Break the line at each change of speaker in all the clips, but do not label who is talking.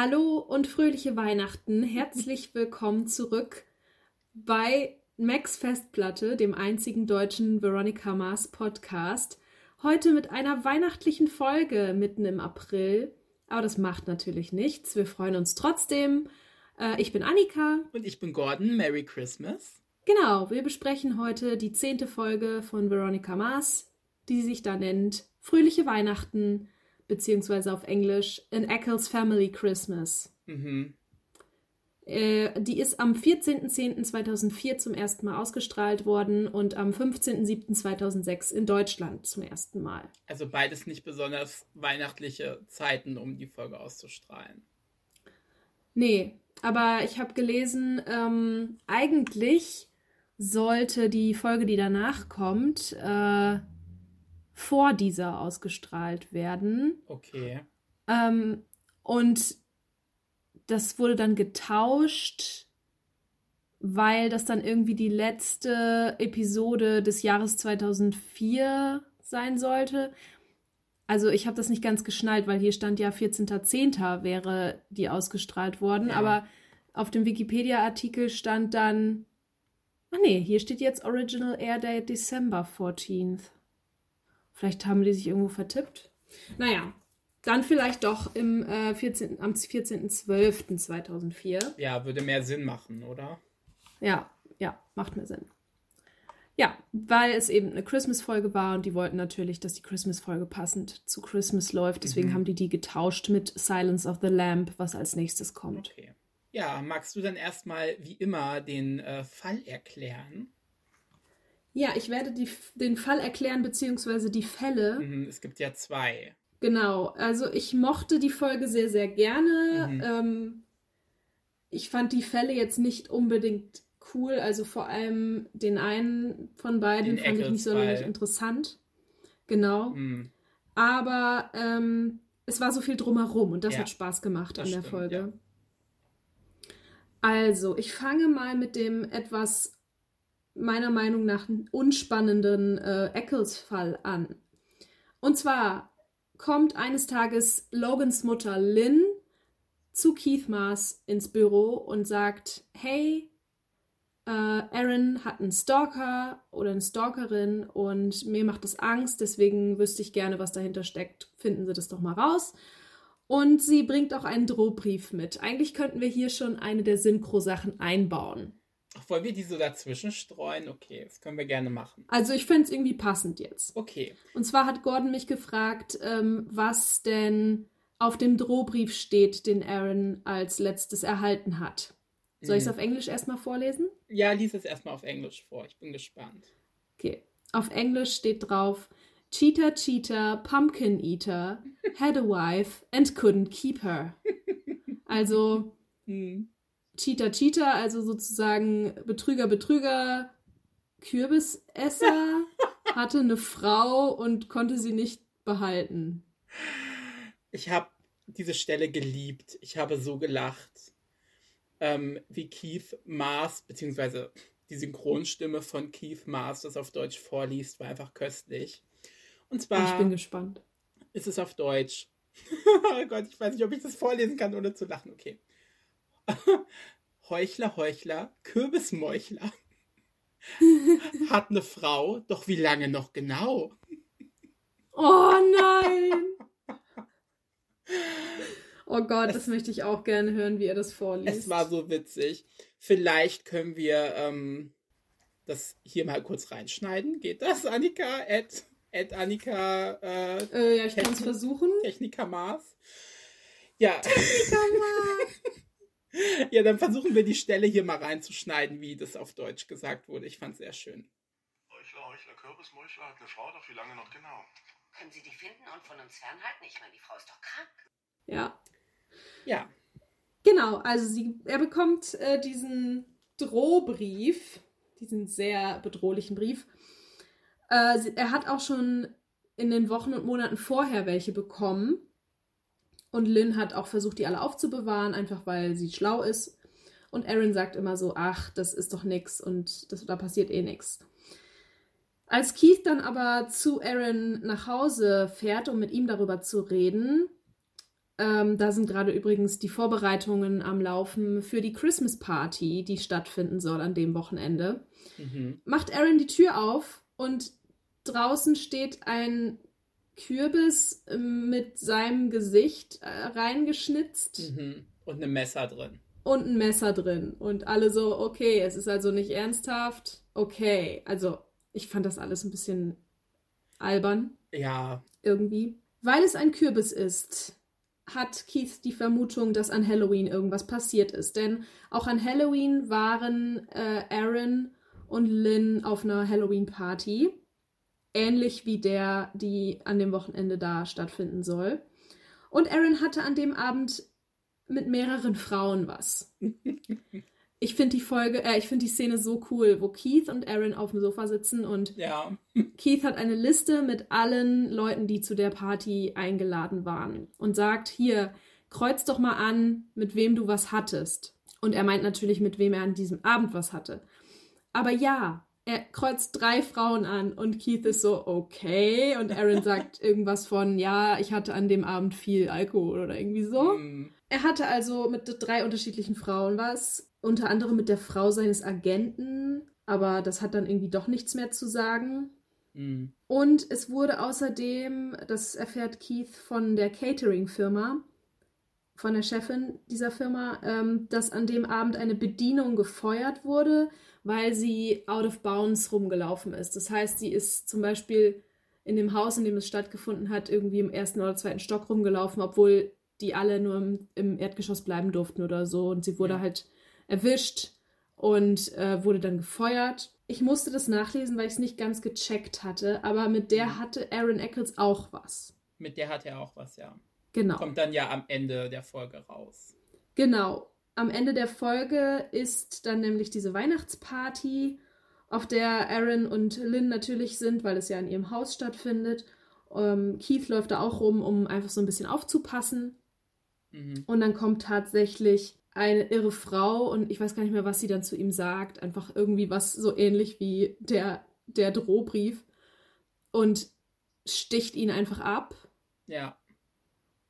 Hallo und fröhliche Weihnachten. Herzlich willkommen zurück bei Max Festplatte, dem einzigen deutschen Veronica Mars Podcast. Heute mit einer weihnachtlichen Folge mitten im April. Aber das macht natürlich nichts. Wir freuen uns trotzdem. Äh, ich bin Annika.
Und ich bin Gordon. Merry Christmas.
Genau, wir besprechen heute die zehnte Folge von Veronica Mars, die sich da nennt Fröhliche Weihnachten beziehungsweise auf Englisch An Eccles Family Christmas. Mhm. Äh, die ist am 14.10.2004 zum ersten Mal ausgestrahlt worden und am 15.07.2006 in Deutschland zum ersten Mal.
Also beides nicht besonders weihnachtliche Zeiten, um die Folge auszustrahlen.
Nee, aber ich habe gelesen, ähm, eigentlich sollte die Folge, die danach kommt, äh, vor dieser ausgestrahlt werden.
Okay.
Ähm, und das wurde dann getauscht, weil das dann irgendwie die letzte Episode des Jahres 2004 sein sollte. Also ich habe das nicht ganz geschnallt, weil hier stand ja 14.10. wäre die ausgestrahlt worden, ja. aber auf dem Wikipedia-Artikel stand dann, ah nee, hier steht jetzt Original Air Date December 14th. Vielleicht haben die sich irgendwo vertippt. Naja, dann vielleicht doch im, äh, 14, am 14.12.2004.
Ja, würde mehr Sinn machen, oder?
Ja, ja, macht mehr Sinn. Ja, weil es eben eine Christmas-Folge war und die wollten natürlich, dass die Christmas-Folge passend zu Christmas läuft. Deswegen mhm. haben die die getauscht mit Silence of the Lamp, was als nächstes kommt.
Okay. Ja, magst du dann erstmal wie immer den äh, Fall erklären?
Ja, ich werde die, den Fall erklären, beziehungsweise die Fälle.
Mhm, es gibt ja zwei.
Genau, also ich mochte die Folge sehr, sehr gerne. Mhm. Ähm, ich fand die Fälle jetzt nicht unbedingt cool, also vor allem den einen von beiden den fand ich nicht sonderlich interessant. Genau. Mhm. Aber ähm, es war so viel drumherum und das ja, hat Spaß gemacht an der stimmt, Folge. Ja. Also, ich fange mal mit dem etwas meiner Meinung nach unspannenden äh, Eccles-Fall an. Und zwar kommt eines Tages Logans Mutter Lynn zu Keith Mars ins Büro und sagt, hey, äh, Aaron hat einen Stalker oder eine Stalkerin und mir macht das Angst, deswegen wüsste ich gerne, was dahinter steckt. Finden Sie das doch mal raus. Und sie bringt auch einen Drohbrief mit. Eigentlich könnten wir hier schon eine der Synchro-Sachen einbauen.
Wollen wir die so dazwischen streuen? Okay, das können wir gerne machen.
Also ich finde es irgendwie passend jetzt.
Okay.
Und zwar hat Gordon mich gefragt, ähm, was denn auf dem Drohbrief steht, den Aaron als letztes erhalten hat. Soll ich es mhm. auf Englisch erstmal vorlesen?
Ja, lies es erstmal auf Englisch vor. Ich bin gespannt.
Okay. Auf Englisch steht drauf: Cheetah, Cheetah, Pumpkin Eater, had a wife and couldn't keep her. Also, hm. Cheater Cheater, also sozusagen Betrüger Betrüger, Kürbisesser, hatte eine Frau und konnte sie nicht behalten.
Ich habe diese Stelle geliebt. Ich habe so gelacht, ähm, wie Keith Mars, beziehungsweise die Synchronstimme von Keith Mars, das auf Deutsch vorliest, war einfach köstlich. Und zwar.
Ich bin gespannt.
Ist es auf Deutsch? oh Gott, ich weiß nicht, ob ich das vorlesen kann, ohne zu lachen. Okay. Heuchler, Heuchler, Kürbismeuchler. Hat eine Frau, doch wie lange noch genau?
Oh nein! Oh Gott, es, das möchte ich auch gerne hören, wie er das vorliest.
Es war so witzig. Vielleicht können wir ähm, das hier mal kurz reinschneiden. Geht das, Annika? Ed, Ed Annika.
Äh, äh, ja, ich kann es versuchen.
Techniker Mars. Ja.
Techniker Mars.
Ja, dann versuchen wir die Stelle hier mal reinzuschneiden, wie das auf Deutsch gesagt wurde. Ich fand es sehr schön.
Heuchler, Heuchler, Kürbismeuchler hat eine Frau, doch wie lange noch genau?
Können Sie die finden und von uns fernhalten? Ich meine, die Frau ist doch krank.
Ja.
Ja.
Genau, also sie, er bekommt äh, diesen Drohbrief, diesen sehr bedrohlichen Brief. Äh, sie, er hat auch schon in den Wochen und Monaten vorher welche bekommen. Und Lynn hat auch versucht, die alle aufzubewahren, einfach weil sie schlau ist. Und Aaron sagt immer so, ach, das ist doch nix und das, da passiert eh nix. Als Keith dann aber zu Aaron nach Hause fährt, um mit ihm darüber zu reden, ähm, da sind gerade übrigens die Vorbereitungen am Laufen für die Christmas Party, die stattfinden soll an dem Wochenende.
Mhm.
Macht Aaron die Tür auf und draußen steht ein Kürbis ähm, mit seinem Gesicht äh, reingeschnitzt
Mhm. Und ein Messer drin.
und ein Messer drin. Und alle so, okay, es ist also nicht ernsthaft. Okay, also ich fand das alles ein bisschen albern
Ja,
irgendwie. Weil es ein Kürbis ist, hat Keith die Vermutung, dass an Halloween irgendwas passiert ist. Denn auch an Halloween waren äh, Aaron und Lynn auf einer Halloween-Party. Ähnlich wie der, die an dem Wochenende da stattfinden soll. Und Aaron hatte an dem Abend mit mehreren Frauen was. Ich finde die Folge, äh, ich finde die Szene so cool, wo Keith und Aaron auf dem Sofa sitzen und
ja.
Keith hat eine Liste mit allen Leuten, die zu der Party eingeladen waren und sagt, hier, kreuz doch mal an, mit wem du was hattest. Und er meint natürlich, mit wem er an diesem Abend was hatte. Aber ja, er kreuzt drei Frauen an und Keith ist so, okay. Und Aaron sagt irgendwas von, ja, ich hatte an dem Abend viel Alkohol oder irgendwie so.
Mhm.
Er hatte also mit drei unterschiedlichen Frauen was, unter anderem mit der Frau seines Agenten, aber das hat dann irgendwie doch nichts mehr zu sagen.
Mhm.
Und es wurde außerdem, das erfährt Keith von der Catering-Firma, von der Chefin dieser Firma, ähm, dass an dem Abend eine Bedienung gefeuert wurde, weil sie out of bounds rumgelaufen ist. Das heißt, sie ist zum Beispiel in dem Haus, in dem es stattgefunden hat, irgendwie im ersten oder zweiten Stock rumgelaufen, obwohl die alle nur im, im Erdgeschoss bleiben durften oder so. Und sie wurde
Ja.
halt erwischt und äh, wurde dann gefeuert. Ich musste das nachlesen, weil ich es nicht ganz gecheckt hatte, aber mit der hatte Aaron Eccles auch was.
Mit der hat er auch was, ja.
Genau.
Kommt dann ja am Ende der Folge raus.
Genau. Am Ende der Folge ist dann nämlich diese Weihnachtsparty, auf der Aaron und Lynn natürlich sind, weil es ja in ihrem Haus stattfindet. Ähm, Keith läuft da auch rum, um einfach so ein bisschen aufzupassen.
Mhm.
Und dann kommt tatsächlich eine irre Frau und ich weiß gar nicht mehr, was sie dann zu ihm sagt. Einfach irgendwie was so ähnlich wie der, der Drohbrief. Und sticht ihn einfach ab.
Ja.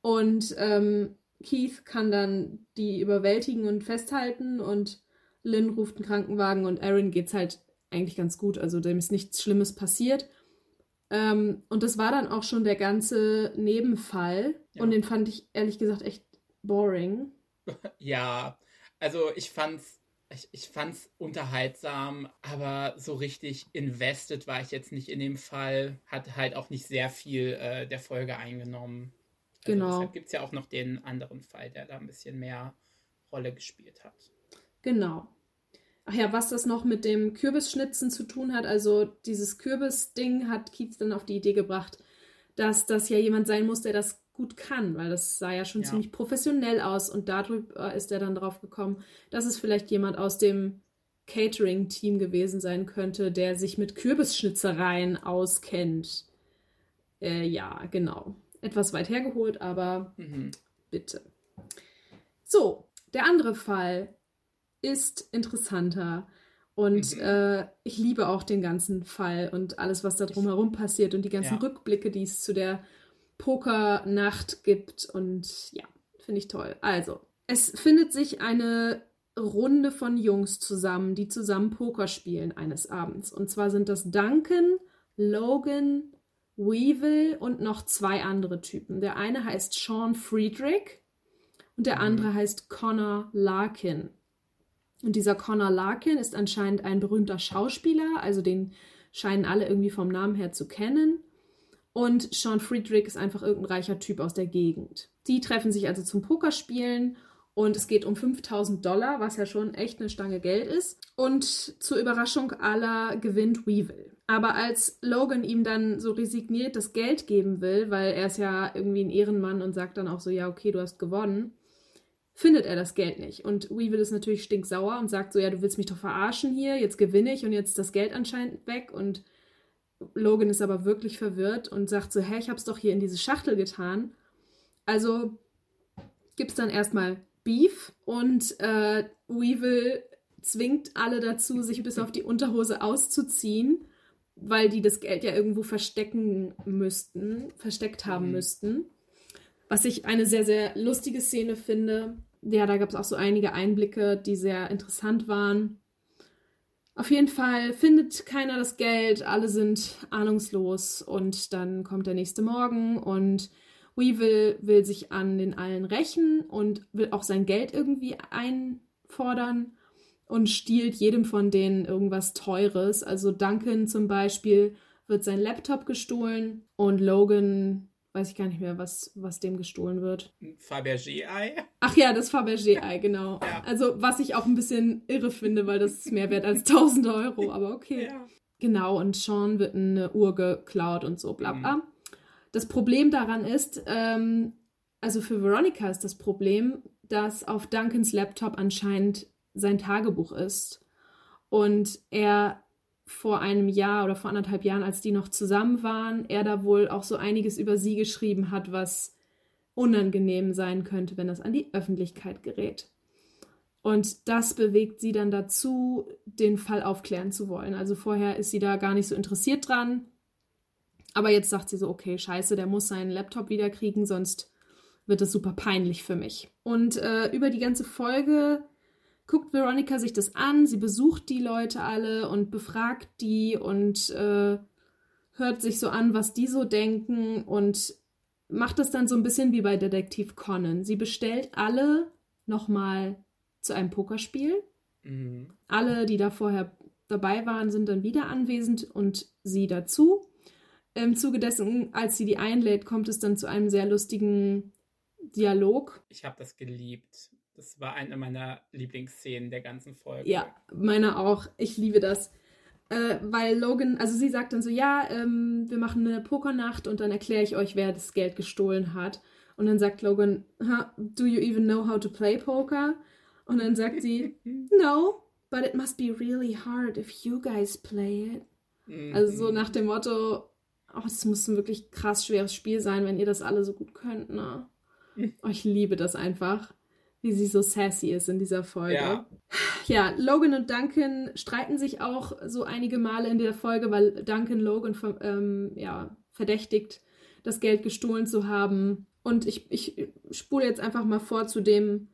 Und ähm, Keith kann dann die überwältigen und festhalten und Lynn ruft einen Krankenwagen und Aaron geht's halt eigentlich ganz gut. Also dem ist nichts Schlimmes passiert. Ähm, und das war dann auch schon der ganze Nebenfall.
Ja.
Und den fand ich ehrlich gesagt echt boring.
Ja, also ich fand's, ich, ich fand's unterhaltsam, aber so richtig invested war ich jetzt nicht in dem Fall. Hat halt auch nicht sehr viel äh, der Folge eingenommen. Also
Genau.
Deshalb gibt es ja auch noch den anderen Fall, der da ein bisschen mehr Rolle gespielt hat.
Genau. Ach ja, was das noch mit dem Kürbisschnitzen zu tun hat, also dieses Kürbisding hat Kiez dann auf die Idee gebracht, dass das ja jemand sein muss, der das gut kann, weil das sah ja schon
Ja.
ziemlich professionell aus und darüber ist er dann drauf gekommen, dass es vielleicht jemand aus dem Catering-Team gewesen sein könnte, der sich mit Kürbisschnitzereien auskennt. Äh, ja, genau. Etwas weit hergeholt, aber
Mhm.
bitte. So, der andere Fall ist interessanter. Und
Mhm.
äh, ich liebe auch den ganzen Fall und alles, was da drumherum passiert und die ganzen
Ja.
Rückblicke, die es zu der Pokernacht gibt. Und ja, finde ich toll. Also, es findet sich eine Runde von Jungs zusammen, die zusammen Poker spielen eines Abends. Und zwar sind das Duncan, Logan, Weevil und noch zwei andere Typen. Der eine heißt Sean Friedrich und der
Mhm.
andere heißt Connor Larkin. Und dieser Connor Larkin ist anscheinend ein berühmter Schauspieler, also den scheinen alle irgendwie vom Namen her zu kennen. Und Sean Friedrich ist einfach irgendein reicher Typ aus der Gegend. Die treffen sich also zum Pokerspielen und es geht um 5000 Dollar, was ja schon echt eine Stange Geld ist. Und zur Überraschung aller gewinnt Weevil. Aber als Logan ihm dann so resigniert das Geld geben will, weil er ist ja irgendwie ein Ehrenmann und sagt dann auch so, ja, okay, du hast gewonnen, findet er das Geld nicht. Und Weevil ist natürlich stinksauer und sagt so, ja, du willst mich doch verarschen hier, jetzt gewinne ich und jetzt ist das Geld anscheinend weg. Und Logan ist aber wirklich verwirrt und sagt so, hä, ich hab's doch hier in diese Schachtel getan. Also gibt's dann erstmal Beef und äh, Weevil zwingt alle dazu, sich bis auf die Unterhose auszuziehen, weil die das Geld ja irgendwo verstecken müssten, versteckt haben
Mhm.
müssten. Was ich eine sehr, sehr lustige Szene finde. Ja, da gab es auch so einige Einblicke, die sehr interessant waren. Auf jeden Fall findet keiner das Geld, alle sind ahnungslos und dann kommt der nächste Morgen und Weevil will sich an den allen rächen und will auch sein Geld irgendwie einfordern und stiehlt jedem von denen irgendwas Teures. Also Duncan zum Beispiel wird sein Laptop gestohlen und Logan weiß ich gar nicht mehr, was, was dem gestohlen wird.
Fabergé-Ei?
Ach ja, das Fabergé-Ei, genau. Ja. Also, was ich auch ein bisschen irre finde, weil das ist mehr wert als 1000 Euro, aber okay. Ja. Genau, und Sean wird eine Uhr geklaut und so, bla bla. Mhm. Das Problem daran ist, ähm, also für Veronica ist das Problem, dass auf Duncans Laptop anscheinend sein Tagebuch ist. Und er vor einem Jahr oder vor anderthalb Jahren, als die noch zusammen waren, er da wohl auch so einiges über sie geschrieben hat, was unangenehm sein könnte, wenn das an die Öffentlichkeit gerät. Und das bewegt sie dann dazu, den Fall aufklären zu wollen. Also vorher ist sie da gar nicht so interessiert dran. Aber jetzt sagt sie so, okay, scheiße, der muss seinen Laptop wiederkriegen, sonst wird es super peinlich für mich. Und äh, über die ganze Folge guckt Veronica sich das an, sie besucht die Leute alle und befragt die und äh, hört sich so an, was die so denken und macht das dann so ein bisschen wie bei Detektiv Conan. Sie bestellt alle nochmal zu einem Pokerspiel. Mhm. Alle, die da vorher dabei waren, sind dann wieder anwesend und sie dazu. Im Zuge dessen, als sie die einlädt, kommt es dann zu einem sehr lustigen Dialog.
Ich habe das geliebt. Das war eine meiner Lieblingsszenen der ganzen Folge.
Ja, meine auch. Ich liebe das. Äh, weil Logan, also sie sagt dann so, ja, ähm, wir machen eine Pokernacht und dann erkläre ich euch, wer das Geld gestohlen hat. Und dann sagt Logan, do you even know how to play poker? Und dann sagt sie, no, but it must be really hard if you guys play it. Mhm. Also so nach dem Motto, oh, das muss ein wirklich krass schweres Spiel sein, wenn ihr das alle so gut könnt, ne? Oh, ich liebe das einfach wie sie so sassy ist in dieser Folge. Ja. ja, Logan und Duncan streiten sich auch so einige Male in der Folge, weil Duncan Logan ähm, ja, verdächtigt, das Geld gestohlen zu haben. Und ich, ich spule jetzt einfach mal vor zu dem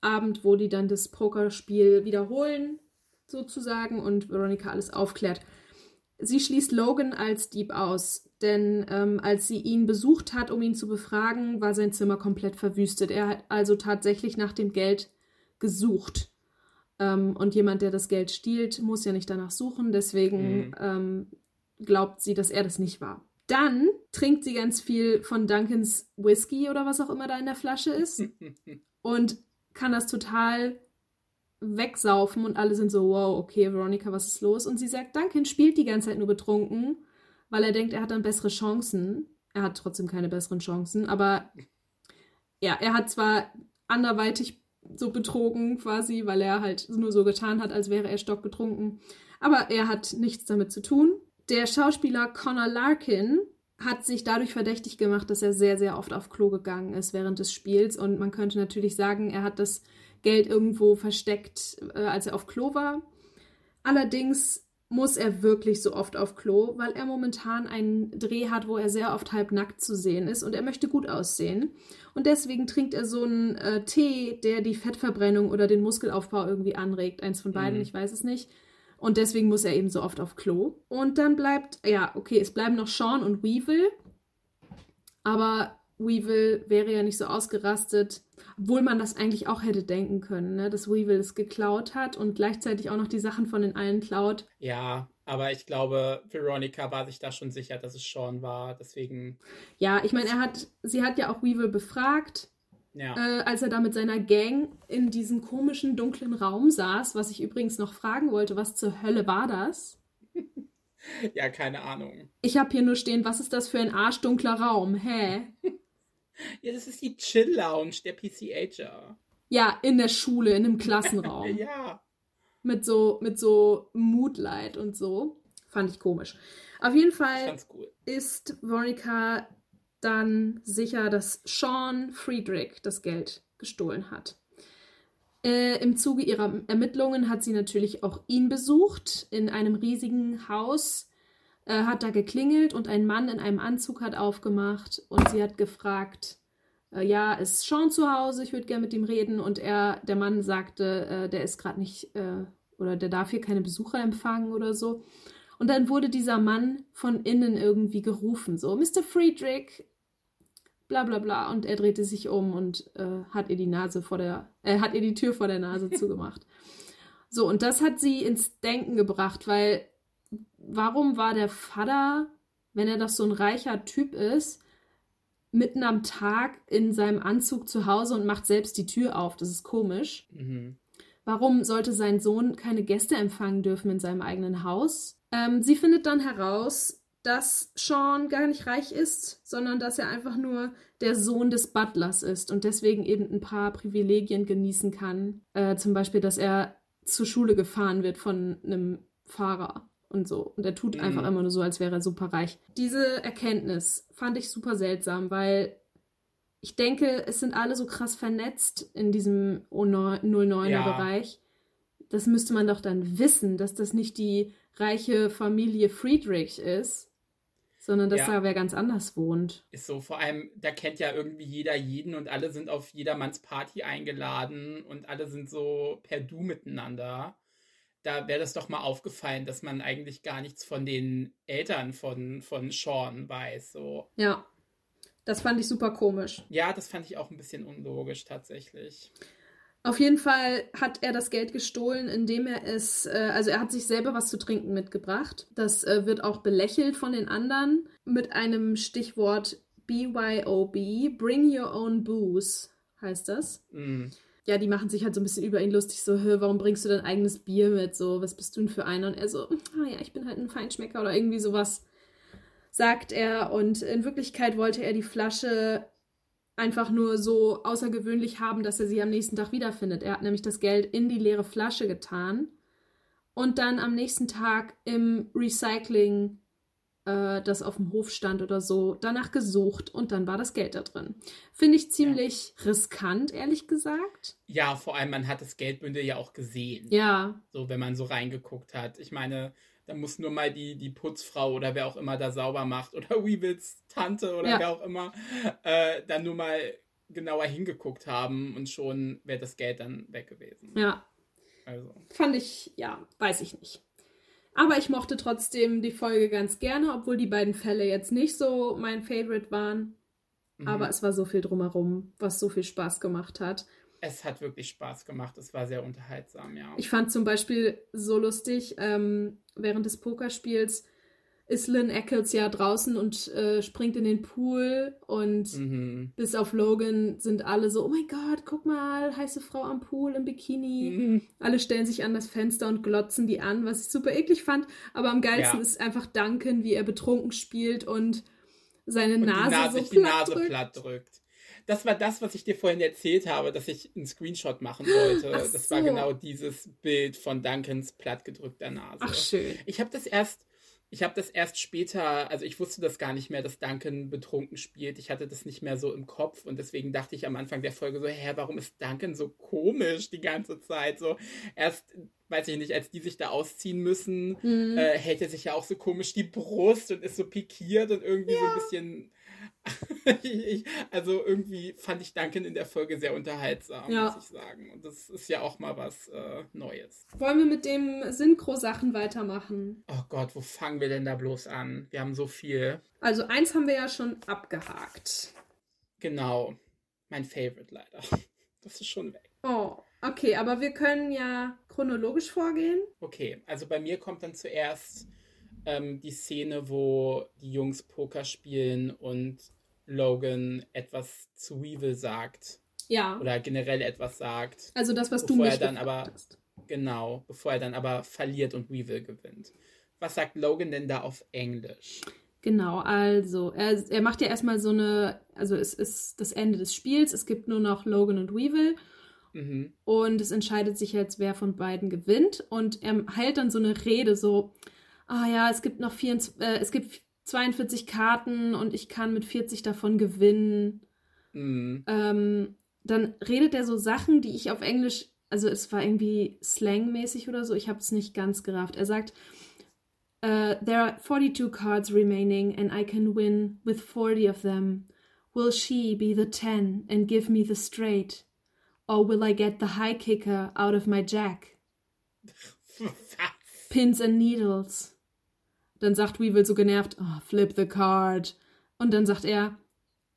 Abend, wo die dann das Pokerspiel wiederholen, sozusagen, und Veronica alles aufklärt. Sie schließt Logan als Dieb aus, denn ähm, als sie ihn besucht hat, um ihn zu befragen, war sein Zimmer komplett verwüstet. Er hat also tatsächlich nach dem Geld gesucht. Ähm, und jemand, der das Geld stiehlt, muss ja nicht danach suchen. Deswegen mhm. ähm, glaubt sie, dass er das nicht war. Dann trinkt sie ganz viel von Duncans Whisky oder was auch immer da in der Flasche ist und kann das total wegsaufen und alle sind so, wow, okay, Veronica, was ist los? Und sie sagt, Duncan spielt die ganze Zeit nur betrunken, weil er denkt, er hat dann bessere Chancen. Er hat trotzdem keine besseren Chancen, aber ja, er hat zwar anderweitig so betrogen quasi, weil er halt nur so getan hat, als wäre er stockbetrunken, aber er hat nichts damit zu tun. Der Schauspieler Connor Larkin hat sich dadurch verdächtig gemacht, dass er sehr, sehr oft auf Klo gegangen ist während des Spiels und man könnte natürlich sagen, er hat das Geld irgendwo versteckt, äh, als er auf Klo war. Allerdings muss er wirklich so oft auf Klo, weil er momentan einen Dreh hat, wo er sehr oft halb nackt zu sehen ist und er möchte gut aussehen. Und deswegen trinkt er so einen äh, Tee, der die Fettverbrennung oder den Muskelaufbau irgendwie anregt. Eins von beiden, mhm. ich weiß es nicht. Und deswegen muss er eben so oft auf Klo. Und dann bleibt, ja, okay, es bleiben noch Sean und Weevil. Aber Weevil wäre ja nicht so ausgerastet, obwohl man das eigentlich auch hätte denken können, ne? dass Weevil es geklaut hat und gleichzeitig auch noch die Sachen von den allen klaut.
Ja, aber ich glaube, Veronica war sich da schon sicher, dass es Sean war, deswegen.
Ja, ich meine, er hat, sie hat ja auch Weevil befragt, ja. äh, als er da mit seiner Gang in diesem komischen dunklen Raum saß, was ich übrigens noch fragen wollte, was zur Hölle war das?
ja, keine Ahnung.
Ich habe hier nur stehen, was ist das für ein arschdunkler Raum? Hä?
Ja, das ist die Chill Lounge der PCHer.
Ja, in der Schule, in einem Klassenraum.
ja.
Mit so, mit so Moodlight und so. Fand ich komisch. Auf jeden Fall
cool.
ist Veronica dann sicher, dass Sean Friedrich das Geld gestohlen hat. Äh, Im Zuge ihrer Ermittlungen hat sie natürlich auch ihn besucht in einem riesigen Haus äh, hat da geklingelt und ein Mann in einem Anzug hat aufgemacht und sie hat gefragt, äh, ja, ist Sean zu Hause, ich würde gerne mit ihm reden. Und er, der Mann sagte, äh, der ist gerade nicht, äh, oder der darf hier keine Besucher empfangen oder so. Und dann wurde dieser Mann von innen irgendwie gerufen, so, Mr. Friedrich, bla bla bla. Und er drehte sich um und äh, hat ihr die Nase vor der, äh, hat ihr die Tür vor der Nase zugemacht. So, und das hat sie ins Denken gebracht, weil warum war der Vater, wenn er doch so ein reicher Typ ist, mitten am Tag in seinem Anzug zu Hause und macht selbst die Tür auf? Das ist komisch.
Mhm.
Warum sollte sein Sohn keine Gäste empfangen dürfen in seinem eigenen Haus? Ähm, sie findet dann heraus, dass Sean gar nicht reich ist, sondern dass er einfach nur der Sohn des Butlers ist und deswegen eben ein paar Privilegien genießen kann. Äh, zum Beispiel, dass er zur Schule gefahren wird von einem Fahrer und so. Und er tut
Mhm.
einfach immer nur so, als wäre er super reich. Diese Erkenntnis fand ich super seltsam, weil ich denke, es sind alle so krass vernetzt in diesem 09er-Bereich. Das müsste man doch dann wissen, dass das nicht die reiche Familie Friedrich ist, sondern dass
Ja.
da wer ganz anders wohnt.
Ist so, vor allem, da kennt ja irgendwie jeder jeden und alle sind auf jedermanns Party eingeladen und alle sind so per Du miteinander. Da wäre das doch mal aufgefallen, dass man eigentlich gar nichts von den Eltern von, von Sean weiß. So.
Ja, das fand ich super komisch.
Ja, das fand ich auch ein bisschen unlogisch tatsächlich.
Auf jeden Fall hat er das Geld gestohlen, indem er es, äh, also er hat sich selber was zu trinken mitgebracht. Das äh, wird auch belächelt von den anderen mit einem Stichwort BYOB, Bring Your Own Booze, heißt das.
Mm.
Ja, die machen sich halt so ein bisschen über ihn lustig, so, "Hä, warum bringst du dein eigenes Bier mit? So, was bist du denn für einer? Und er so, ah ja, ich bin halt ein Feinschmecker oder irgendwie sowas, sagt er. Und in Wirklichkeit wollte er die Flasche einfach nur so außergewöhnlich haben, dass er sie am nächsten Tag wiederfindet. Er hat nämlich das Geld in die leere Flasche getan und dann am nächsten Tag im Recycling, äh, das auf dem Hof stand oder so, danach gesucht und dann war das Geld da drin. Finde ich ziemlich riskant, ehrlich gesagt.
Ja, vor allem, man hat das Geldbündel ja auch gesehen.
Ja,
So, wenn man so reingeguckt hat. Ich meine, da muss nur mal die, die Putzfrau oder wer auch immer da sauber macht oder Weevils Tante oder
Ja.
wer auch immer äh, dann nur mal genauer hingeguckt haben und schon wäre das Geld dann weg gewesen.
ja,
Also,
fand ich, ja, weiß ich nicht. Aber ich mochte trotzdem die Folge ganz gerne, obwohl die beiden Fälle jetzt nicht so mein Favorite waren.
mhm.
Aber es war so viel drumherum, was so viel Spaß gemacht hat.
es hat wirklich Spaß gemacht. Es war sehr unterhaltsam, ja.
Ich fand zum Beispiel so lustig, ähm, während des Pokerspiels ist Lynn Eccles ja draußen und äh, springt in den Pool und
mhm.
bis auf Logan sind alle so, oh mein Gott, guck mal, heiße Frau am Pool im Bikini.
Mhm.
Alle stellen sich an das Fenster und glotzen die an, was ich super eklig fand. Aber am geilsten
Ja.
ist einfach Duncan, wie er betrunken spielt und seine
Und
Nase,
Nase,
so
sich die
platt
Nase
drückt.
platt drückt. Das war das, was ich dir vorhin erzählt habe, dass ich einen Screenshot machen wollte.
Ach
Das war
so.
genau dieses Bild von Duncans plattgedrückter Nase.
Ach schön.
Ich habe das erst, ich habe das erst später, also ich wusste das gar nicht mehr, dass Duncan betrunken spielt. Ich hatte das nicht mehr so im Kopf und deswegen dachte ich am Anfang der Folge so, hä, warum ist Duncan so komisch die ganze Zeit? So erst, weiß ich nicht, als die sich da ausziehen müssen,
Hm.
äh, hält er sich ja auch so komisch die Brust und ist so pikiert und irgendwie so ein bisschen. ich, also irgendwie fand ich Duncan in der Folge sehr unterhaltsam,
Ja.
muss ich sagen. Und das ist ja auch mal was äh, Neues.
Wollen wir mit dem Synchro-Sachen weitermachen?
Oh Gott, wo fangen wir denn da bloß an? Wir haben so viel.
Also eins haben wir ja schon abgehakt.
Genau. Mein Favorite leider. Das ist schon weg.
Oh, okay, aber wir können ja chronologisch vorgehen.
Okay, also bei mir kommt dann zuerst ähm, die Szene, wo die Jungs Poker spielen und Logan etwas zu Weevil sagt.
Ja.
Oder generell etwas sagt.
Also das, was du mich
er dann aber-
hast.
Genau, bevor er dann aber verliert und Weevil gewinnt. Was sagt Logan denn da auf Englisch?
Genau, also er, er macht ja erstmal so eine, also es ist das Ende des Spiels, es gibt nur noch Logan und Weevil
Mhm.
und es entscheidet sich jetzt, wer von beiden gewinnt und er hält dann so eine Rede so, ah ja, es gibt noch 24, äh, es gibt 42 Karten und ich kann mit 40 davon gewinnen.
Mhm.
Ähm, dann redet er so Sachen, die ich auf Englisch, also es war irgendwie slangmäßig oder so, ich habe es nicht ganz gerafft. Er sagt, uh, there are 42 cards remaining and I can win with 40 of them. Will she be the ten and give me the straight? Or will I get the high kicker out of my jack? Pins and needles. Dann sagt Weevil so genervt, oh, flip the card. Und dann sagt er,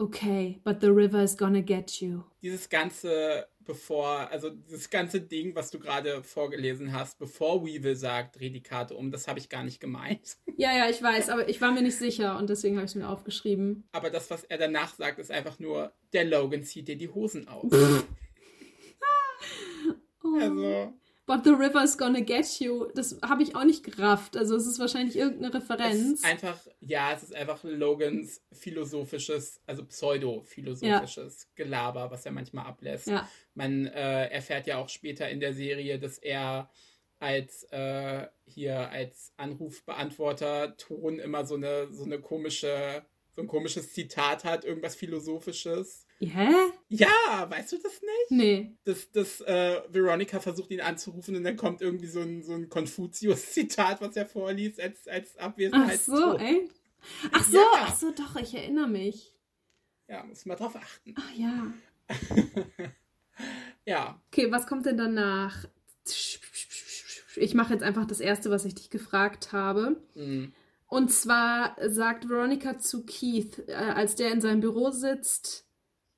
okay, but the river is gonna get you.
Dieses ganze, bevor, also dieses ganze Ding, was du gerade vorgelesen hast, bevor Weevil sagt, dreh die Karte um, das habe ich gar nicht gemeint.
Ja, ja, ich weiß, aber ich war mir nicht sicher und deswegen habe ich es mir aufgeschrieben.
Aber das, was er danach sagt, ist einfach nur, der Logan zieht dir die Hosen aus.
Oh.
also,
But the river is gonna get you. Das habe ich auch nicht gerafft. Also es ist wahrscheinlich irgendeine
es
Referenz.
ist einfach, ja, es ist einfach Logans philosophisches, also pseudo-philosophisches Gelaber, was er manchmal ablässt.
Ja.
Man äh, erfährt ja auch später in der Serie, dass er als äh, hier als Anrufbeantworter Ton immer so eine so eine komische so ein komisches Zitat hat, irgendwas philosophisches.
Hä?
Ja, weißt du das nicht?
Nee.
Dass, dass äh, Veronica versucht ihn anzurufen und dann kommt irgendwie so ein, so ein Konfuzius-Zitat, was er vorliest als, als
Ach
Abwesenheitston.
so, ey. Ach so,
Ja.
ach so, doch, ich erinnere mich.
Ja, muss man drauf achten.
Ach ja.
Ja,
Okay, was kommt denn danach? Ich mache jetzt einfach das erste, was ich dich gefragt habe.
mm,
Und zwar sagt Veronica zu Keith, äh, als der in seinem Büro sitzt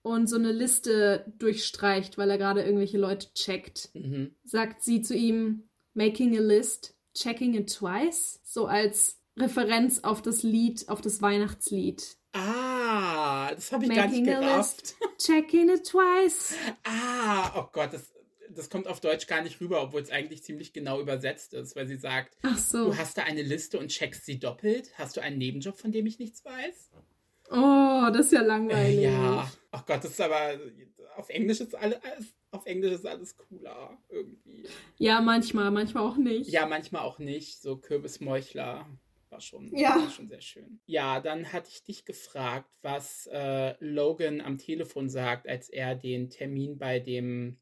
und so eine Liste durchstreicht, weil er gerade irgendwelche Leute checkt,
mhm.
sagt sie zu ihm, making a list, checking it twice, so als Referenz auf das Lied, auf das Weihnachtslied.
Ah, das habe ich gar nicht
Making a
gerafft.
list, checking it twice.
Ah, oh Gott, das, das kommt auf Deutsch gar nicht rüber, obwohl es eigentlich ziemlich genau übersetzt ist, weil sie sagt,
Ach so.
du hast da eine Liste und checkst sie doppelt. Hast du einen Nebenjob, von dem ich nichts weiß?
Oh, das ist ja
Äh,
langweilig.
ja. Ach Gott, das ist aber auf Englisch ist alles, auf Englisch ist alles cooler irgendwie.
Ja, manchmal, manchmal auch nicht.
Ja, manchmal auch nicht. So Kürbismeuchler war schon,
Ja.
war schon sehr schön. Ja, dann hatte ich dich gefragt, was äh, Logan am Telefon sagt, als er den Termin bei dem,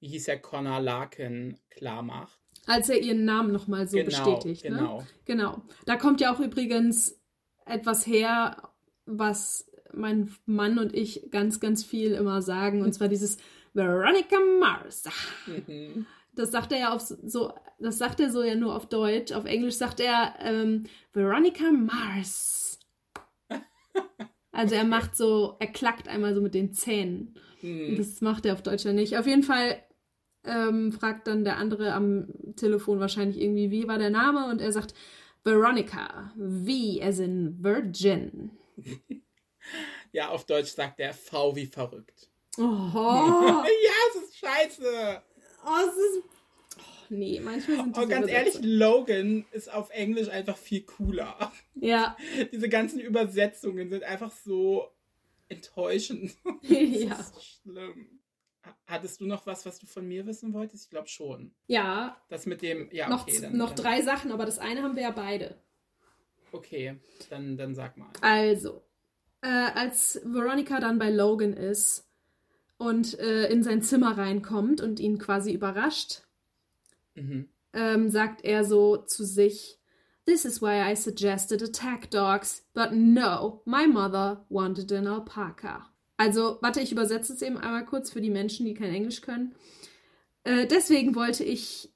wie hieß er, Connor Larkin klar macht.
Als er ihren Namen nochmal so
genau,
bestätigt. Ne?
genau.
Genau. Da kommt ja auch übrigens etwas her, was mein Mann und ich ganz, ganz viel immer sagen. Und zwar dieses Veronica Mars.
Mhm.
Das sagt er ja auf so, das sagt er so ja nur auf Deutsch. Auf Englisch sagt er ähm, Veronica Mars. Also er macht so, er klackt einmal so mit den Zähnen.
Mhm.
Das macht er auf Deutsch ja nicht. Auf jeden Fall ähm, fragt dann der andere am Telefon wahrscheinlich irgendwie, wie war der Name? Und er sagt Veronica, V as in Virgin.
Ja, auf Deutsch sagt er V wie verrückt.
Oh,
ja, es ist scheiße.
oh es ist. Oh, nee, manchmal sind
Oh,
diese
ganz ehrlich, Logan ist auf Englisch einfach viel cooler.
Ja,
Diese ganzen Übersetzungen sind einfach so enttäuschend.
ja.
Das ist schlimm. Ha- Hattest du noch was, was du von mir wissen wolltest? Ich glaube schon.
Ja,
Das mit dem, ja,
noch,
okay.
Noch drei Sachen, aber das eine haben wir ja beide.
Okay, dann, dann sag mal.
Also, äh, als Veronica dann bei Logan ist und äh, in sein Zimmer reinkommt und ihn quasi überrascht,
Mhm.
ähm, sagt er so zu sich, This is why I suggested attack dogs, but no, my mother wanted an alpaca. Also, warte, ich übersetze es eben einmal kurz für die Menschen, die kein Englisch können. Äh, deswegen wollte ich,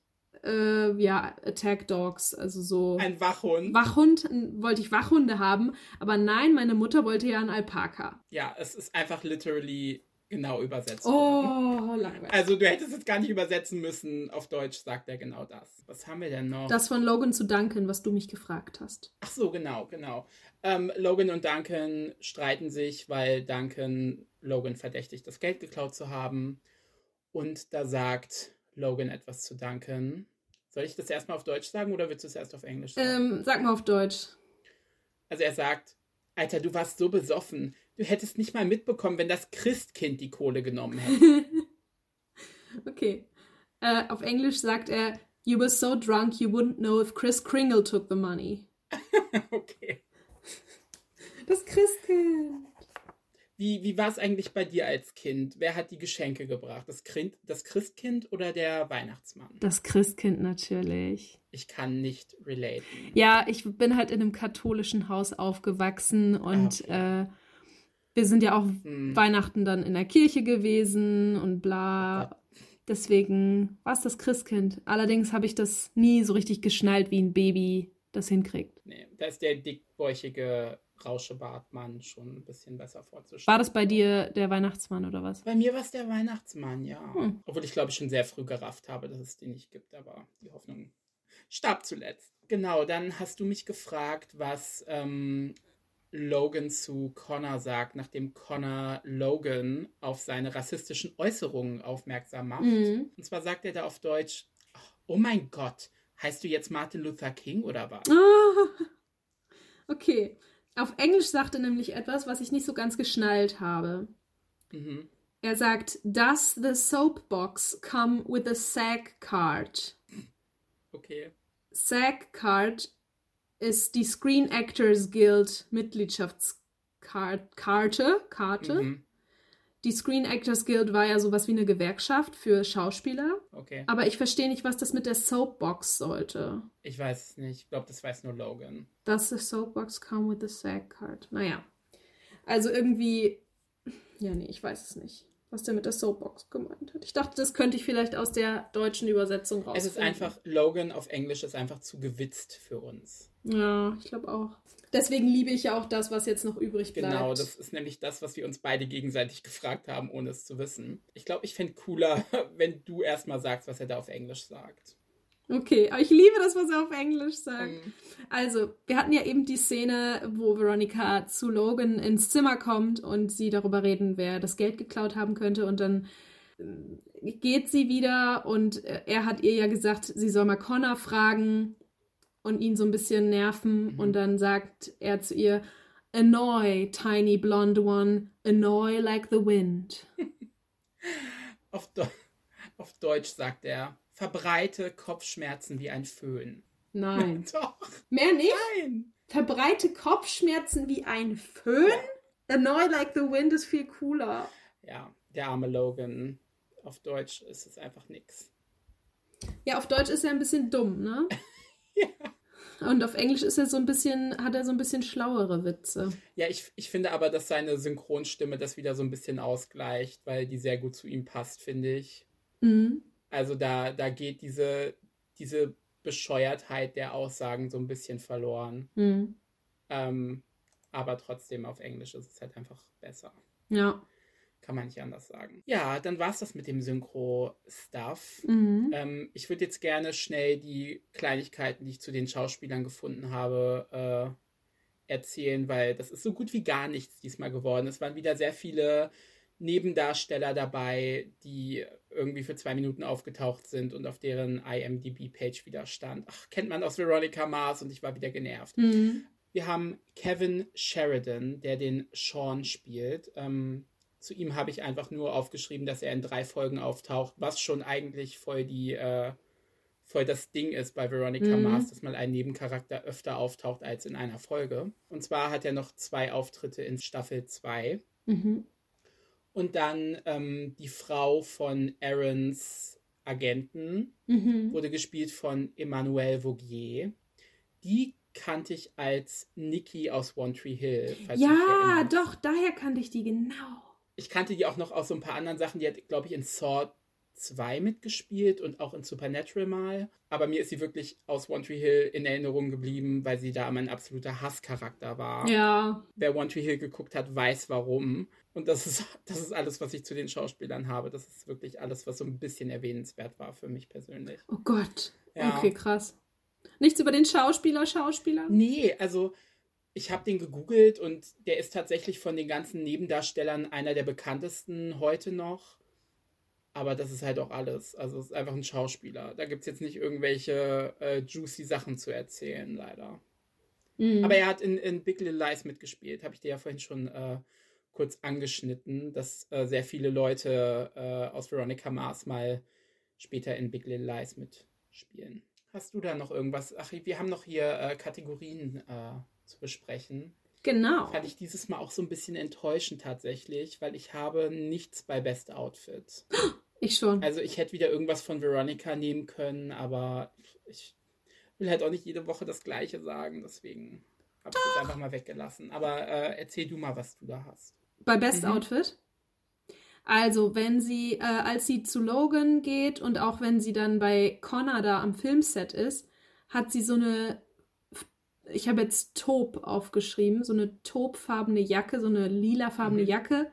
äh, ja, attack dogs, also so
Ein Wachhund.
Wachhund, wollte ich Wachhunde haben, aber nein, meine Mutter wollte ja einen Alpaka.
ja, es ist einfach literally genau übersetzt.
Oh, langweilig.
Also du hättest es gar nicht übersetzen müssen. Auf Deutsch sagt er genau das. Was haben wir denn noch?
Das von Logan zu Duncan, was du mich gefragt hast.
Ach so, genau, genau. Ähm, Logan und Duncan streiten sich, weil Duncan Logan verdächtigt, das Geld geklaut zu haben. Und da sagt Logan etwas zu Duncan. Soll ich das erstmal auf Deutsch sagen oder willst du es erst auf Englisch sagen?
Ähm, sag mal auf Deutsch.
Also er sagt, Alter, du warst so besoffen. Du hättest nicht mal mitbekommen, wenn das Christkind die Kohle genommen hätte.
Okay. Äh, auf Englisch sagt er, You were so drunk you wouldn't know if Chris Kringle took the money.
okay.
Das Christkind.
Wie, wie war es eigentlich bei dir als Kind? Wer hat die Geschenke gebracht? Das, kind, das Christkind oder der Weihnachtsmann?
Das Christkind natürlich.
Ich kann nicht relaten.
Ja, ich bin halt in einem katholischen Haus aufgewachsen und
Ah,
äh, wir sind ja auch
Hm.
Weihnachten dann in der Kirche gewesen und
Oh
bla.
Gott.
Deswegen war es das Christkind. Allerdings habe ich das nie so richtig geschnallt, wie ein Baby das hinkriegt.
Nee, da ist der dickbäuchige Rauschebartmann schon ein bisschen besser vorzustellen.
War das bei dir der Weihnachtsmann oder was?
Bei mir war es der Weihnachtsmann, ja.
Hm.
Obwohl ich glaube ich schon sehr früh gerafft habe, dass es den nicht gibt, aber die Hoffnung starb zuletzt. Genau, dann hast du mich gefragt, was ähm, Logan zu Connor sagt, nachdem Connor Logan auf seine rassistischen Äußerungen aufmerksam macht.
Mhm.
Und zwar sagt er da auf Deutsch, oh mein Gott, heißt du jetzt Martin Luther King oder was?
Ah, okay. Auf Englisch sagt er nämlich etwas, was ich nicht so ganz geschnallt habe.
Mhm.
Er sagt, Does the soapbox come with a SAG card?
Okay.
SAG Card ist die Screen Actors Guild Mitgliedschaftskarte. Karte.
Mhm.
Die Screen Actors Guild war ja sowas wie eine Gewerkschaft für Schauspieler.
Okay.
Aber ich verstehe nicht, was das mit der Soapbox sollte.
Ich weiß es nicht. Ich glaube, das weiß nur Logan.
Does the soapbox come with a SAG card? Naja. Also irgendwie. Ja, nee, ich weiß es nicht, was der mit der Soapbox gemeint hat. Ich dachte, das könnte ich vielleicht aus der deutschen Übersetzung rausfinden.
Es ist einfach, Logan auf Englisch ist einfach zu gewitzt für uns.
Ja, ich glaube auch. Deswegen liebe ich ja auch das, was jetzt noch übrig bleibt.
Genau, das ist nämlich das, was wir uns beide gegenseitig gefragt haben, ohne es zu wissen. Ich glaube, ich fände cooler, wenn du erstmal sagst, was er da auf Englisch sagt.
Okay, aber ich liebe das, was er auf Englisch sagt.
Mhm.
Also, wir hatten ja eben die Szene, wo Veronica zu Logan ins Zimmer kommt und sie darüber reden, wer das Geld geklaut haben könnte. Und dann äh, geht sie wieder und äh, er hat ihr ja gesagt, sie soll mal Connor fragen und ihn so ein bisschen nerven.
Mhm.
Und dann sagt er zu ihr, Annoy, tiny blonde one, annoy like the wind.
Auf, Deu- auf Deutsch sagt er, verbreite Kopfschmerzen wie ein Föhn.
Nein.
Doch,
Mehr nicht?
nein.
Verbreite Kopfschmerzen wie ein Föhn? Annoy like the wind ist viel cooler.
Ja, der arme Logan. Auf Deutsch ist es einfach nix.
Ja, auf Deutsch ist er ein bisschen dumm, ne?
Ja.
Und auf Englisch ist er so ein bisschen, hat er so ein bisschen schlauere Witze.
Ja, ich, ich finde aber, dass seine Synchronstimme das wieder so ein bisschen ausgleicht, weil die sehr gut zu ihm passt, finde ich.
Mhm.
Also da, da geht diese, diese Bescheuertheit der Aussagen so ein bisschen verloren.
Mhm.
Ähm, aber trotzdem auf Englisch ist es halt einfach besser.
Ja.
Kann man nicht anders sagen. Ja, dann war es das mit dem Synchro-Stuff.
Mhm.
Ähm, ich würde jetzt gerne schnell die Kleinigkeiten, die ich zu den Schauspielern gefunden habe, äh, erzählen, weil das ist so gut wie gar nichts diesmal geworden. Es waren wieder sehr viele Nebendarsteller dabei, die irgendwie für zwei Minuten aufgetaucht sind und auf deren IMDb-Page wieder stand. Ach, kennt man aus Veronica Mars und ich war wieder genervt.
Mhm.
Wir haben Kevin Sheridan, der den Sean spielt. Ähm, zu ihm habe ich einfach nur aufgeschrieben, dass er in drei Folgen auftaucht, was schon eigentlich voll die äh, voll das Ding ist bei Veronica
Mhm.
Mars, dass mal ein Nebencharakter öfter auftaucht als in einer Folge. Und zwar hat er noch zwei Auftritte in Staffel 2.
Mhm.
Und dann ähm, die Frau von Aarons Agenten,
Mhm.
wurde gespielt von Emmanuelle Vaugier. Die kannte ich als Nikki aus One Tree Hill.
Ja, doch, daher kannte ich die genau.
Ich kannte die auch noch aus so ein paar anderen Sachen. Die hat, glaube ich, in Saw 2 mitgespielt und auch in Supernatural mal. Aber mir ist sie wirklich aus One Tree Hill in Erinnerung geblieben, weil sie da mein absoluter Hasscharakter war.
Ja.
Wer One Tree Hill geguckt hat, weiß warum. Und das ist, das ist alles, was ich zu den Schauspielern habe. Das ist wirklich alles, was so ein bisschen erwähnenswert war für mich persönlich.
Oh Gott.
Ja.
Okay, krass. Nichts über den Schauspieler, Schauspieler?
Nee, also ich habe den gegoogelt und der ist tatsächlich von den ganzen Nebendarstellern einer der bekanntesten heute noch. Aber das ist halt auch alles. Also es ist einfach ein Schauspieler. Da gibt es jetzt nicht irgendwelche äh, juicy Sachen zu erzählen, leider.
Mhm.
Aber er hat in, in Big Little Lies mitgespielt. Habe ich dir ja vorhin schon äh, kurz angeschnitten, dass äh, sehr viele Leute äh, aus Veronica Mars mal später in Big Little Lies mitspielen. Hast du da noch irgendwas? Ach, wir haben noch hier äh, Kategorien äh, zu besprechen.
Genau.
Fand ich dieses Mal auch so ein bisschen enttäuschend tatsächlich, weil ich habe nichts bei Best Outfit.
Ich schon.
Also ich hätte wieder irgendwas von Veronica nehmen können, aber ich will halt auch nicht jede Woche das gleiche sagen, deswegen habe ich das einfach mal weggelassen. Aber äh, erzähl du mal, was du da hast.
Bei Best
Mhm.
Outfit. Also, wenn sie, äh, als sie zu Logan geht und auch wenn sie dann bei Connor da am Filmset ist, hat sie so eine, ich habe jetzt Taub aufgeschrieben, so eine taubfarbene Jacke, so eine lilafarbene
Mhm.
Jacke,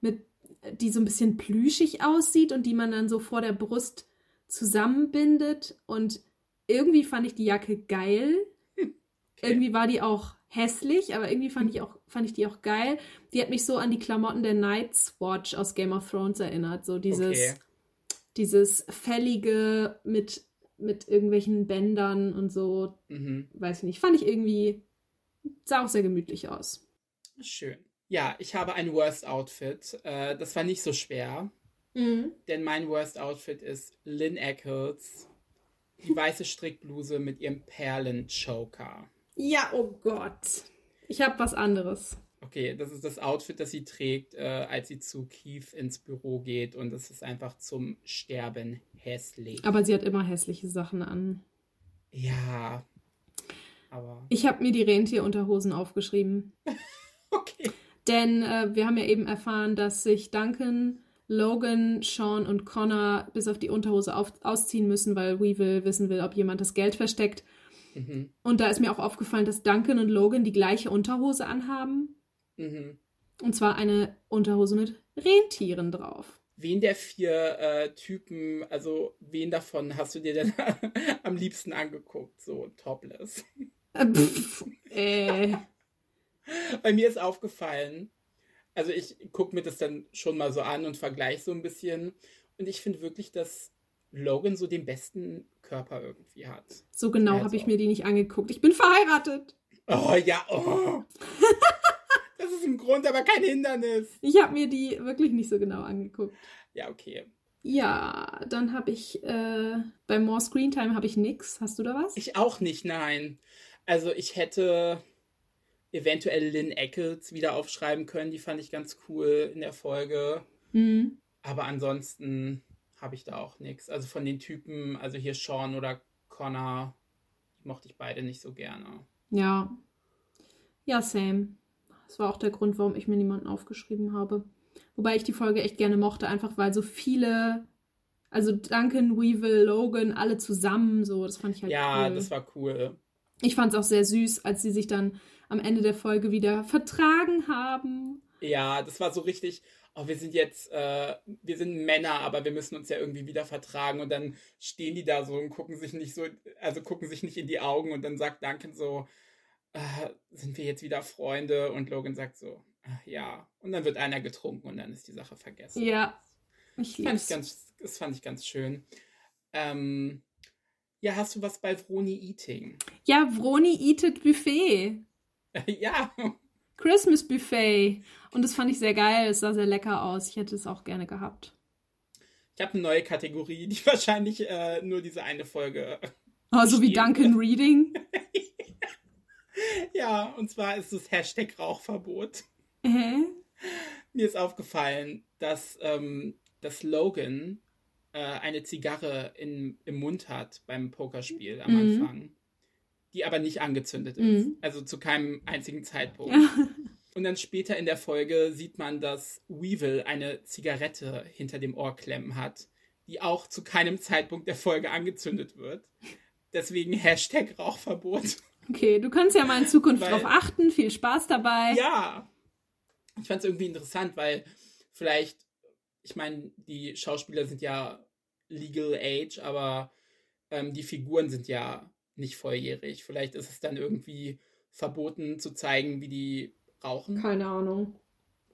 mit, die so ein bisschen plüschig aussieht und die man dann so vor der Brust zusammenbindet. Und irgendwie fand ich die Jacke geil. Irgendwie war die auch hässlich, aber irgendwie fand ich, auch, fand ich die auch geil. Die hat mich so an die Klamotten der Night's Watch aus Game of Thrones erinnert. So dieses,
Okay.
dieses fällige mit, mit irgendwelchen Bändern und so,
Mhm.
weiß ich nicht. Fand ich irgendwie, sah auch sehr gemütlich aus.
Schön. Ja, ich habe ein Worst Outfit. Äh, das war nicht so schwer, denn mein Worst Outfit ist Lynn Eccles. Die weiße Strickbluse mit ihrem Perlenchoker.
Ja, oh Gott. Ich habe was anderes.
Okay, das ist das Outfit, das sie trägt, äh, als sie zu Keith ins Büro geht und es ist einfach zum Sterben hässlich.
Aber sie hat immer hässliche Sachen an.
Ja. Aber
Ich habe mir die Rentierunterhosen aufgeschrieben. Denn äh, wir haben ja eben erfahren, dass sich Duncan, Logan, Sean und Connor bis auf die Unterhose auf, ausziehen müssen, weil Weevil wissen will, ob jemand das Geld versteckt.
Mhm.
Und da ist mir auch aufgefallen, dass Duncan und Logan die gleiche Unterhose anhaben.
Mhm.
Und zwar eine Unterhose mit Rentieren drauf.
Wen der vier äh, Typen, also wen davon hast du dir denn am liebsten angeguckt? So topless.
Äh, pff, äh,
Bei mir ist aufgefallen, also ich gucke mir das dann schon mal so an und vergleiche so ein bisschen. Und ich finde wirklich, dass Logan so den besten Körper irgendwie hat.
so genau
Also.
habe ich mir die nicht angeguckt. Ich bin verheiratet.
Oh ja, oh. Das ist ein Grund, aber kein Hindernis.
Ich habe mir die wirklich nicht so genau angeguckt.
Ja, okay.
Ja, dann habe ich äh, bei More Screen Time habe ich nix. Hast du da was?
Ich auch nicht, nein. Also ich hätte eventuell Lynn Eccles wieder aufschreiben können. Die fand ich ganz cool in der Folge.
Hm.
Aber ansonsten habe ich da auch nichts. Also von den Typen, also hier Sean oder Connor, die mochte ich beide nicht so gerne.
Ja. Ja, same. Das war auch der Grund, warum ich mir niemanden aufgeschrieben habe. Wobei ich die Folge echt gerne mochte, einfach weil so viele, also Duncan, Weevil, Logan, alle zusammen, so, das fand ich halt
Ja,
cool.
das war cool.
Ich fand es auch sehr süß, als sie sich dann am Ende der Folge wieder vertragen haben.
Ja, das war so richtig. Oh, wir sind jetzt, äh, wir sind Männer, aber wir müssen uns ja irgendwie wieder vertragen. Und dann stehen die da so und gucken sich nicht so, also gucken sich nicht in die Augen. Und dann sagt Duncan so, äh, sind wir jetzt wieder Freunde? Und Logan sagt so, äh, ja. Und dann wird einer getrunken und dann ist die Sache vergessen.
Ja, ich
Das fand ich ganz, das fand ich ganz schön. Ähm, ja, hast du was bei Vroni Eating?
Ja, Vroni Eated Buffet.
ja,
Christmas Buffet. Und das fand ich sehr geil. Es sah sehr lecker aus. Ich hätte es auch gerne gehabt.
ich habe eine neue Kategorie, die wahrscheinlich äh, nur diese eine Folge.
Oh, so wie. Duncan Reading.
Ja, und zwar ist es Hashtag Rauchverbot.
Hä?
Mir ist aufgefallen, dass, ähm, dass Logan äh, eine Zigarre in, im Mund hat beim Pokerspiel am
Mhm.
Anfang, die aber nicht angezündet ist.
Mhm.
Also zu keinem einzigen Zeitpunkt. Und dann später in der Folge sieht man, dass Weevil eine Zigarette hinter dem Ohr klemmen hat, die auch zu keinem Zeitpunkt der Folge angezündet wird. Deswegen Hashtag Rauchverbot.
Okay, du kannst ja mal in Zukunft
Weil-
drauf achten. Viel Spaß dabei.
Ja. Ich fand es irgendwie interessant, weil vielleicht, ich meine, die Schauspieler sind ja legal age, aber ähm, die Figuren sind ja nicht volljährig. Vielleicht ist es dann irgendwie verboten zu zeigen, wie die rauchen.
Keine Ahnung.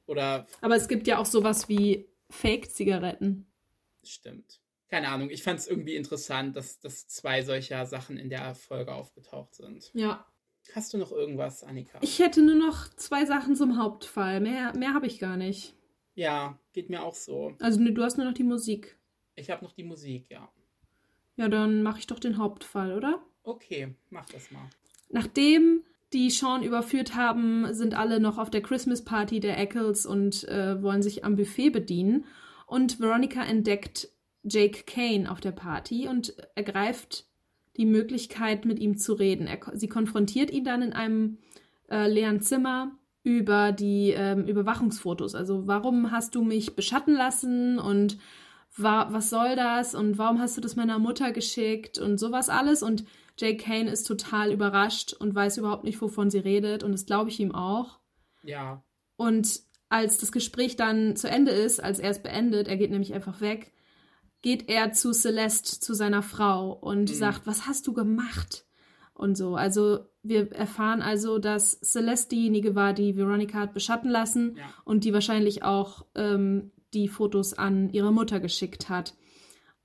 Oder
Aber es gibt ja auch sowas wie Fake-Zigaretten.
stimmt. Keine Ahnung. Ich fand es irgendwie interessant, dass, dass zwei solcher Sachen in der Folge aufgetaucht sind.
Ja.
Hast du noch irgendwas, Annika?
Ich hätte nur noch zwei Sachen zum Hauptfall. Mehr, mehr habe ich gar nicht.
ja, geht mir auch so.
Also ne, du hast nur noch die Musik.
Ich habe noch die Musik, ja.
Ja, dann mache ich doch den Hauptfall, oder?
Okay, mach das mal.
Nachdem die Sean überführt haben, sind alle noch auf der Christmas Party der Eccles und äh, wollen sich am Buffet bedienen. Und Veronica entdeckt Jake Kane auf der Party und ergreift die Möglichkeit, mit ihm zu reden. Er, sie konfrontiert ihn dann in einem äh, leeren Zimmer über die ähm, Überwachungsfotos. Also warum hast du mich beschatten lassen und wa was soll das und warum hast du das meiner Mutter geschickt und sowas alles. Und Jake Kane ist total überrascht und weiß überhaupt nicht, wovon sie redet und das glaube ich ihm auch.
Ja.
Und als das Gespräch dann zu Ende ist, als er es beendet, er geht nämlich einfach weg, geht er zu Celeste, zu seiner Frau und
Mhm.
sagt, was hast du gemacht? Und so. Also wir erfahren also, dass Celeste diejenige war, die Veronica hat beschatten lassen
Ja.
und die wahrscheinlich auch ähm, die Fotos an ihre Mutter geschickt hat.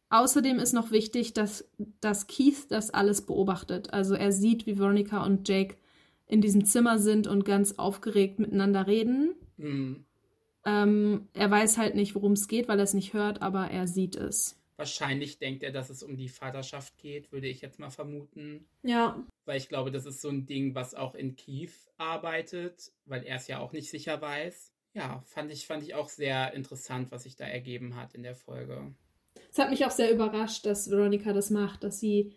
Außerdem ist noch wichtig, dass, dass Keith das alles beobachtet. Also er sieht, wie Veronica und Jake in diesem Zimmer sind und ganz aufgeregt miteinander reden.
Hm.
Ähm, er weiß halt nicht, worum es geht, weil er es nicht hört, aber er sieht es.
Wahrscheinlich denkt er, dass es um die Vaterschaft geht, würde ich jetzt mal vermuten.
Ja.
Weil ich glaube, das ist so ein Ding, was auch in Keith arbeitet, weil er es ja auch nicht sicher weiß. Ja, fand ich, fand ich auch sehr interessant, was sich da ergeben hat in der Folge.
Es hat mich auch sehr überrascht, dass Veronica das macht, dass sie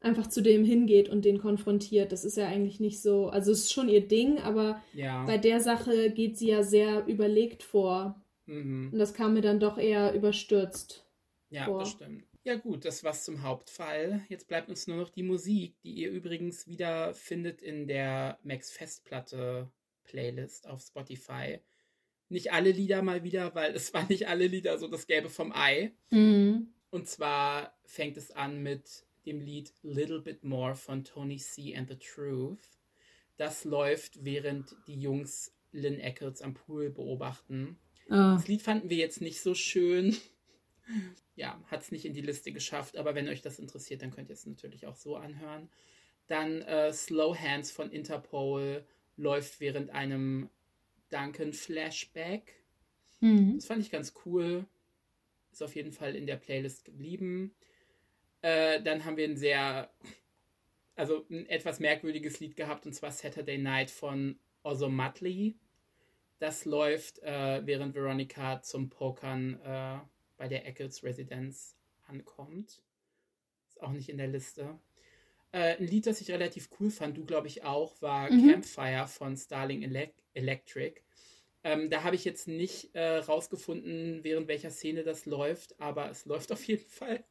einfach zu dem hingeht und den konfrontiert. Das ist ja eigentlich nicht so, also es ist schon ihr Ding, aber
Ja.
bei der Sache geht sie ja sehr überlegt vor.
Mhm.
Und das kam mir dann doch eher überstürzt.
Ja,
vor.
das stimmt. Ja gut, das war's zum Hauptfall. Jetzt bleibt uns nur noch die Musik, die ihr übrigens wieder findet in der Max Festplatte Playlist auf Spotify. Nicht alle Lieder mal wieder, weil es waren nicht alle Lieder so das Gelbe vom Ei.
Mhm.
Und zwar fängt es an mit dem Lied Little Bit More von Tony C. and the Truth. Das läuft, während die Jungs Lynn Eccles am Pool beobachten.
Ah,
Das Lied fanden wir jetzt nicht so schön. Ja, hat es nicht in die Liste geschafft, aber wenn euch das interessiert, dann könnt ihr es natürlich auch so anhören. Dann äh, Slow Hands von Interpol läuft während einem Duncan-Flashback.
mhm.
Das fand ich ganz cool. Ist auf jeden Fall in der Playlist geblieben. Äh, dann haben wir ein sehr, also ein etwas merkwürdiges Lied gehabt, und zwar Saturday Night von Ozzo Muttley. Das läuft, äh, während Veronica zum Pokern äh, bei der Eccles Residenz ankommt. Ist auch nicht in der Liste. Äh, ein Lied, das ich relativ cool fand, du glaube ich auch, war
Mhm.
Campfire von Starling Elec Electric. Ähm, da habe ich jetzt nicht äh, rausgefunden, während welcher Szene das läuft, aber es läuft auf jeden Fall.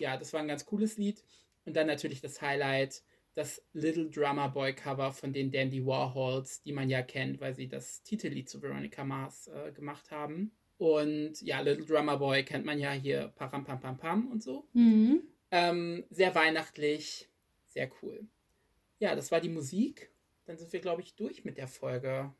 ja, das war ein ganz cooles Lied. Und dann natürlich das Highlight, das Little Drummer Boy Cover von den Dandy Warhols, die man ja kennt, weil sie das Titellied zu Veronica Mars äh, gemacht haben. Und ja, Little Drummer Boy kennt man ja hier Param Pam Pam Pam und so.
Mhm.
Ähm, sehr weihnachtlich, sehr cool. Ja, das war die Musik. Dann sind wir, glaube ich, durch mit der Folge.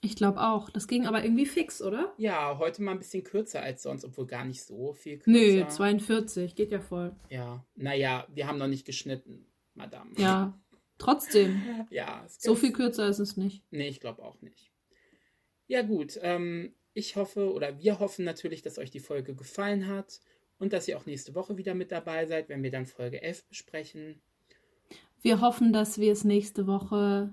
Ich glaube auch. Das ging aber irgendwie fix, oder?
Ja, heute mal ein bisschen kürzer als sonst, obwohl gar nicht so viel kürzer.
Nö, 42. Geht ja voll.
Ja, naja, wir haben noch nicht geschnitten, Madame.
Ja. Trotzdem.
Ja, es
So viel kürzer ist es nicht.
Nee, ich glaube auch nicht. Ja, gut. Ähm, ich hoffe oder wir hoffen natürlich, dass euch die Folge gefallen hat und dass ihr auch nächste Woche wieder mit dabei seid, wenn wir dann Folge 11 besprechen.
Wir hoffen, dass wir es nächste Woche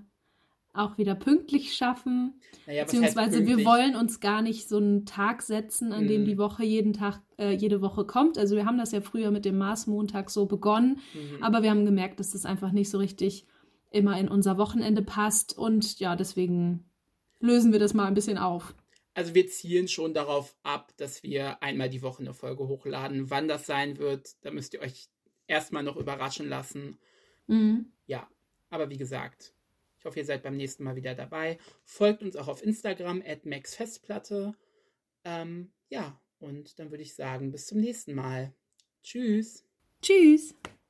auch wieder pünktlich schaffen.
Naja,
Beziehungsweise wir wollen uns gar nicht so einen Tag setzen, an dem
Mhm.
die Woche jeden Tag, äh, jede Woche kommt. Also wir haben das ja früher mit dem Mars-Montag so begonnen,
Mhm.
aber wir haben gemerkt, dass das einfach nicht so richtig immer in unser Wochenende passt. Und ja, deswegen lösen wir das mal ein bisschen auf.
Also wir zielen schon darauf ab, dass wir einmal die Woche eine Folge hochladen. Wann das sein wird, da müsst ihr euch erstmal noch überraschen lassen.
Mhm.
Ja, aber wie gesagt, ich hoffe, ihr seid beim nächsten Mal wieder dabei. Folgt uns auch auf Instagram at maxfestplatte. Ähm, ja, und dann würde ich sagen, bis zum nächsten Mal. Tschüss.
Tschüss!